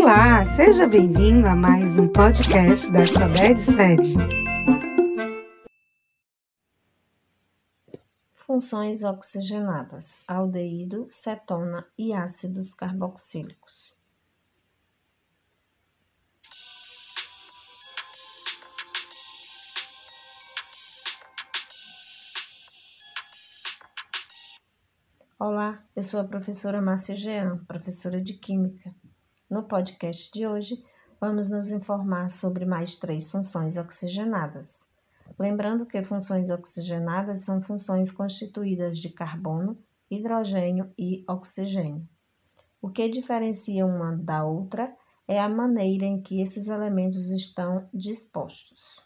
Olá, seja bem-vindo a mais um podcast da Sabed Sede. Funções oxigenadas: aldeído, cetona e ácidos carboxílicos. Olá, eu sou a professora Márcia Jean, professora de Química. No podcast de hoje, vamos nos informar sobre mais três funções oxigenadas. Lembrando que funções oxigenadas são funções constituídas de carbono, hidrogênio e oxigênio. O que diferencia uma da outra é a maneira em que esses elementos estão dispostos.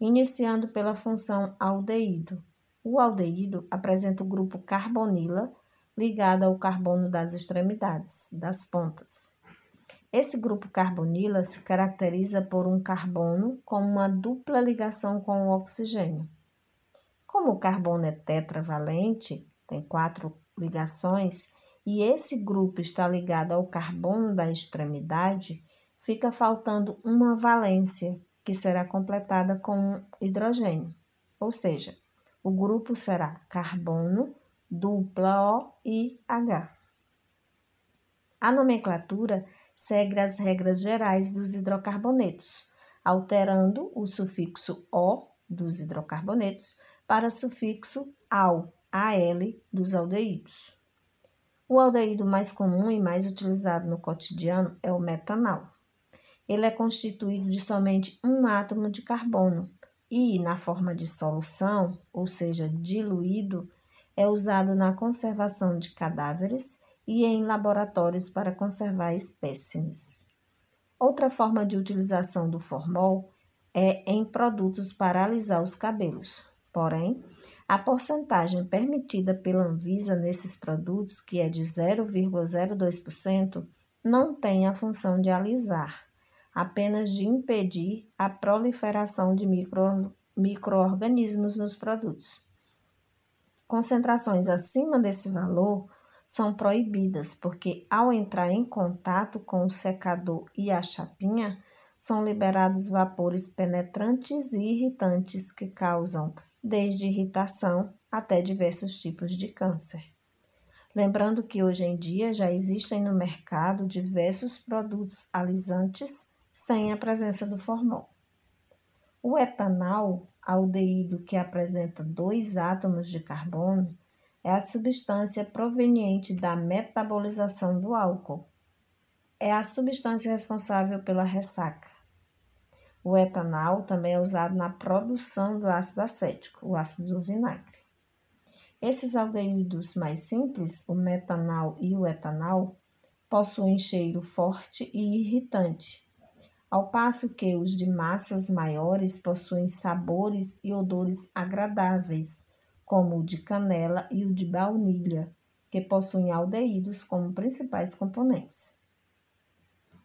Iniciando pela função aldeído. O aldeído apresenta o grupo carbonila ligado ao carbono das extremidades, das pontas. Esse grupo carbonila se caracteriza por um carbono com uma dupla ligação com o oxigênio. Como o carbono é tetravalente, tem quatro ligações, e esse grupo está ligado ao carbono da extremidade, fica faltando uma valência, que será completada com um hidrogênio. Ou seja, o grupo será carbono, dupla O e H. A nomenclatura segue as regras gerais dos hidrocarbonetos, alterando o sufixo O dos hidrocarbonetos para sufixo AL, AL dos aldeídos. O aldeído mais comum e mais utilizado no cotidiano é o metanal. Ele é constituído de somente um átomo de carbono, e, na forma de solução, ou seja, diluído, é usado na conservação de cadáveres e em laboratórios para conservar espécimes. Outra forma de utilização do formol é em produtos para alisar os cabelos. Porém, a porcentagem permitida pela Anvisa nesses produtos, que é de 0,02%, não tem a função de alisar apenas de impedir a proliferação de micro-organismos nos produtos. Concentrações acima desse valor são proibidas, porque ao entrar em contato com o secador e a chapinha, são liberados vapores penetrantes e irritantes que causam desde irritação até diversos tipos de câncer. Lembrando que hoje em dia já existem no mercado diversos produtos alisantes sem a presença do formol. O etanol, aldeído que apresenta dois átomos de carbono, é a substância proveniente da metabolização do álcool. É a substância responsável pela ressaca. O etanol também é usado na produção do ácido acético, o ácido do vinagre. Esses aldeídos mais simples, o metanol e o etanol, possuem cheiro forte e irritante, ao passo que os de massas maiores possuem sabores e odores agradáveis, como o de canela e o de baunilha, que possuem aldeídos como principais componentes.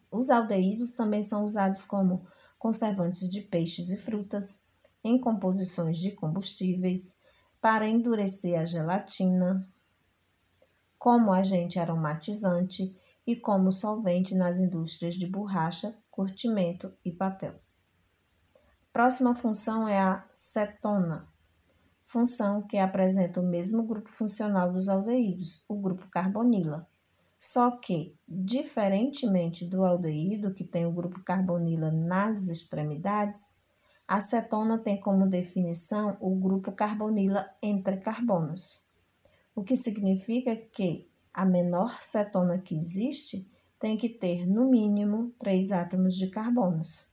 Os aldeídos também são usados como conservantes de peixes e frutas, em composições de combustíveis, para endurecer a gelatina, como agente aromatizante e como solvente nas indústrias de borracha, curtimento e papel. Próxima função é a cetona, função que apresenta o mesmo grupo funcional dos aldeídos, o grupo carbonila. Só que, diferentemente do aldeído, que tem o grupo carbonila nas extremidades, a cetona tem como definição o grupo carbonila entre carbonos, o que significa que a menor cetona que existe tem que ter, no mínimo, três átomos de carbonos.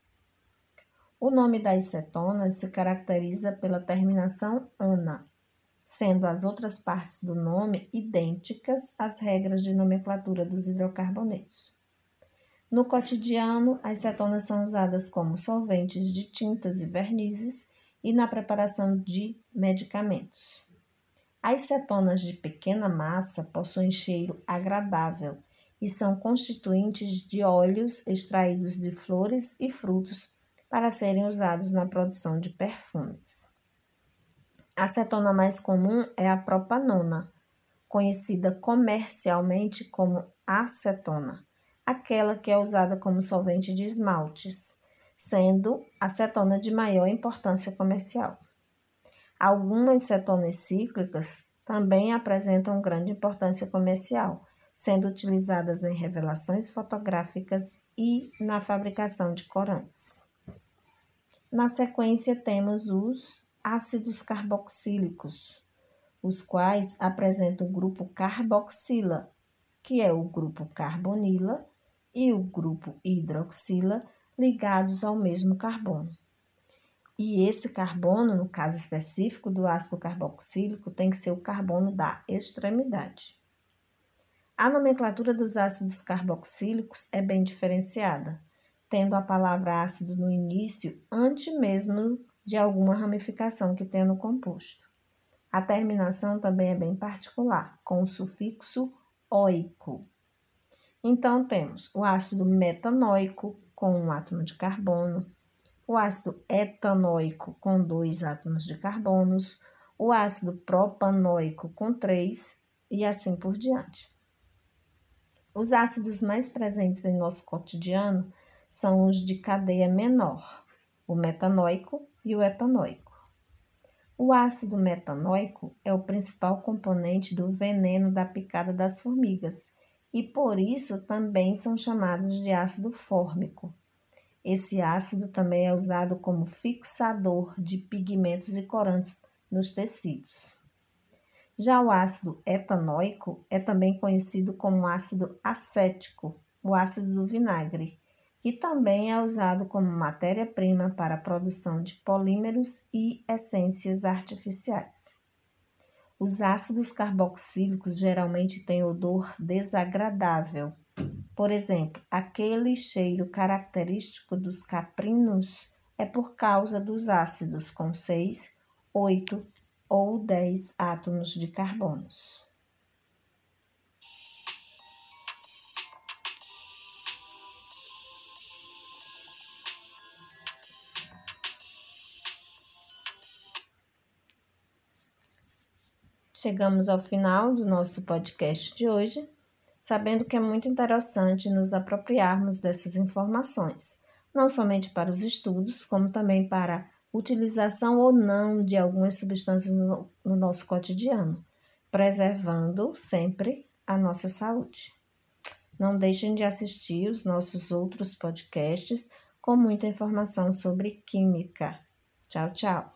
O nome das cetonas se caracteriza pela terminação "-ana", sendo as outras partes do nome idênticas às regras de nomenclatura dos hidrocarbonetos. No cotidiano, as cetonas são usadas como solventes de tintas e vernizes e na preparação de medicamentos. As cetonas de pequena massa possuem cheiro agradável e são constituintes de óleos extraídos de flores e frutos para serem usados na produção de perfumes. A cetona mais comum é a propanona, conhecida comercialmente como acetona. aquela que é usada como solvente de esmaltes, sendo a cetona de maior importância comercial. Algumas cetonas cíclicas também apresentam grande importância comercial, sendo utilizadas em revelações fotográficas e na fabricação de corantes. Na sequência, temos os ácidos carboxílicos, os quais apresentam o grupo carboxila, que é o grupo carbonila, e o grupo hidroxila, ligados ao mesmo carbono. E esse carbono, no caso específico do ácido carboxílico, tem que ser o carbono da extremidade. A nomenclatura dos ácidos carboxílicos é bem diferenciada, tendo a palavra ácido no início antes mesmo de alguma ramificação que tenha no composto. A terminação também é bem particular, com o sufixo oico. Então, temos o ácido metanoico com um átomo de carbono, o ácido etanoico com dois átomos de carbonos, o ácido propanoico com três e assim por diante. Os ácidos mais presentes em nosso cotidiano são os de cadeia menor, o metanoico e o etanoico. O ácido metanoico é o principal componente do veneno da picada das formigas e por isso também são chamados de ácido fórmico. Esse ácido também é usado como fixador de pigmentos e corantes nos tecidos. Já o ácido etanóico é também conhecido como ácido acético, o ácido do vinagre, que também é usado como matéria-prima para a produção de polímeros e essências artificiais. Os ácidos carboxílicos geralmente têm odor desagradável por exemplo, aquele cheiro característico dos caprinos é por causa dos ácidos com 6, 8 ou 10 átomos de carbonos. Chegamos ao final do nosso podcast de hoje sabendo que é muito interessante nos apropriarmos dessas informações, não somente para os estudos, como também para utilização ou não de algumas substâncias no, no nosso cotidiano, preservando sempre a nossa saúde. Não deixem de assistir os nossos outros podcasts com muita informação sobre química. Tchau, tchau.